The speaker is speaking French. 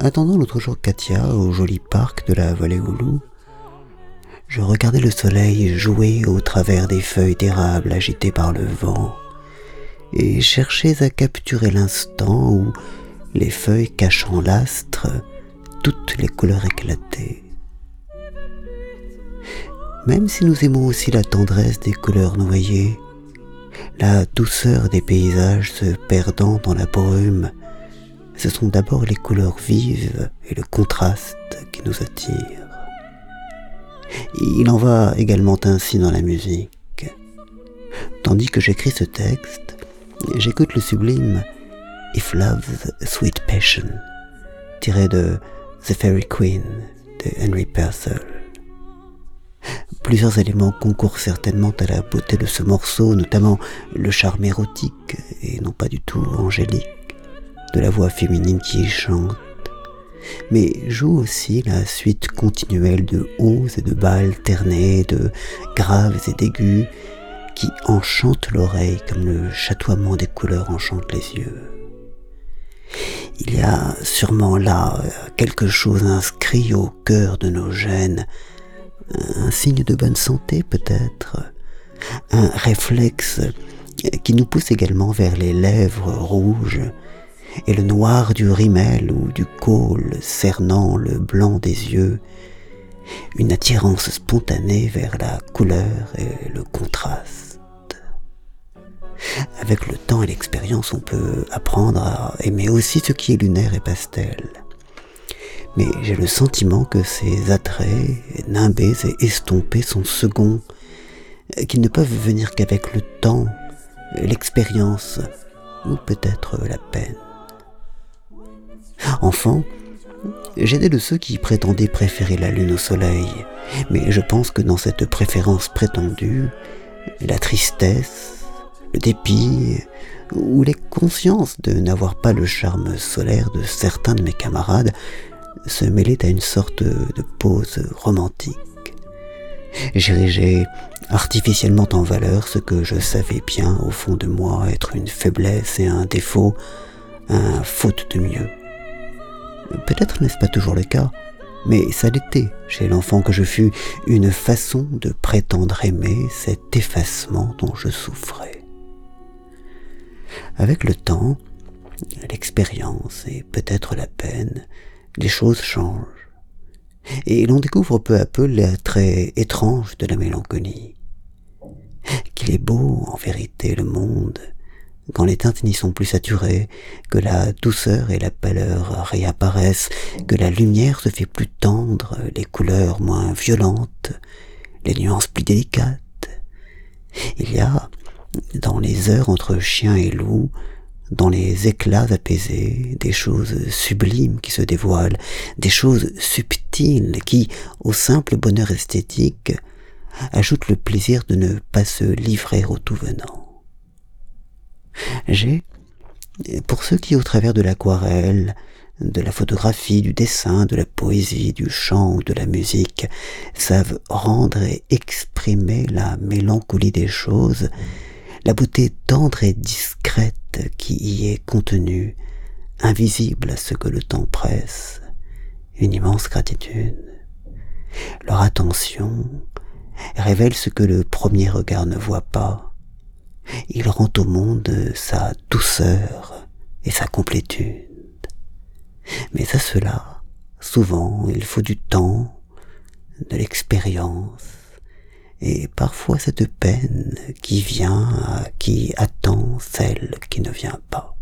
attendant l'autre jour Katia au joli parc de la vallée au loup, je regardais le soleil jouer au travers des feuilles d'érable agitées par le vent, et cherchais à capturer l'instant où, les feuilles cachant l'astre, toutes les couleurs éclataient. Même si nous aimons aussi la tendresse des couleurs noyées, la douceur des paysages se perdant dans la brume, ce sont d'abord les couleurs vives et le contraste qui nous attirent. Il en va également ainsi dans la musique. Tandis que j'écris ce texte, j'écoute le sublime If Love's Sweet Passion, tiré de The Fairy Queen de Henry Purcell. Plusieurs éléments concourent certainement à la beauté de ce morceau, notamment le charme érotique, et non pas du tout angélique, de la voix féminine qui chante, mais joue aussi la suite continuelle de hauts et de bas alternés, de graves et d'aigus, qui enchantent l'oreille comme le chatoiement des couleurs enchante les yeux. Il y a sûrement là quelque chose inscrit au cœur de nos gènes, un signe de bonne santé peut-être, un réflexe qui nous pousse également vers les lèvres rouges, et le noir du rimel ou du col cernant le blanc des yeux, une attirance spontanée vers la couleur et le contraste. Avec le temps et l'expérience, on peut apprendre à aimer aussi ce qui est lunaire et pastel. Mais j'ai le sentiment que ces attraits, nimbés et estompés, sont seconds, qu'ils ne peuvent venir qu'avec le temps, l'expérience, ou peut-être la peine. Enfant, j'étais de ceux qui prétendaient préférer la lune au soleil, mais je pense que dans cette préférence prétendue, la tristesse, le dépit, ou les consciences de n'avoir pas le charme solaire de certains de mes camarades se mêlaient à une sorte de pose romantique. J'érigeais artificiellement en valeur ce que je savais bien au fond de moi être une faiblesse et un défaut, un faute de mieux. Peut-être n'est-ce pas toujours le cas, mais ça l'était chez l'enfant que je fus une façon de prétendre aimer cet effacement dont je souffrais. Avec le temps, l'expérience et peut-être la peine, les choses changent, et l'on découvre peu à peu les traits étranges de la mélancolie. Qu'il est beau, en vérité, le monde, quand les teintes n'y sont plus saturées, que la douceur et la pâleur réapparaissent, que la lumière se fait plus tendre, les couleurs moins violentes, les nuances plus délicates. Il y a, dans les heures entre chien et loup, dans les éclats apaisés, des choses sublimes qui se dévoilent, des choses subtiles qui, au simple bonheur esthétique, ajoutent le plaisir de ne pas se livrer au tout venant. J'ai, pour ceux qui au travers de l'aquarelle, de la photographie, du dessin, de la poésie, du chant ou de la musique, savent rendre et exprimer la mélancolie des choses, la beauté tendre et discrète qui y est contenue, invisible à ce que le temps presse, une immense gratitude. Leur attention révèle ce que le premier regard ne voit pas, il rend au monde sa douceur et sa complétude. Mais à cela, souvent, il faut du temps, de l'expérience, et parfois cette peine qui vient à qui attend celle qui ne vient pas.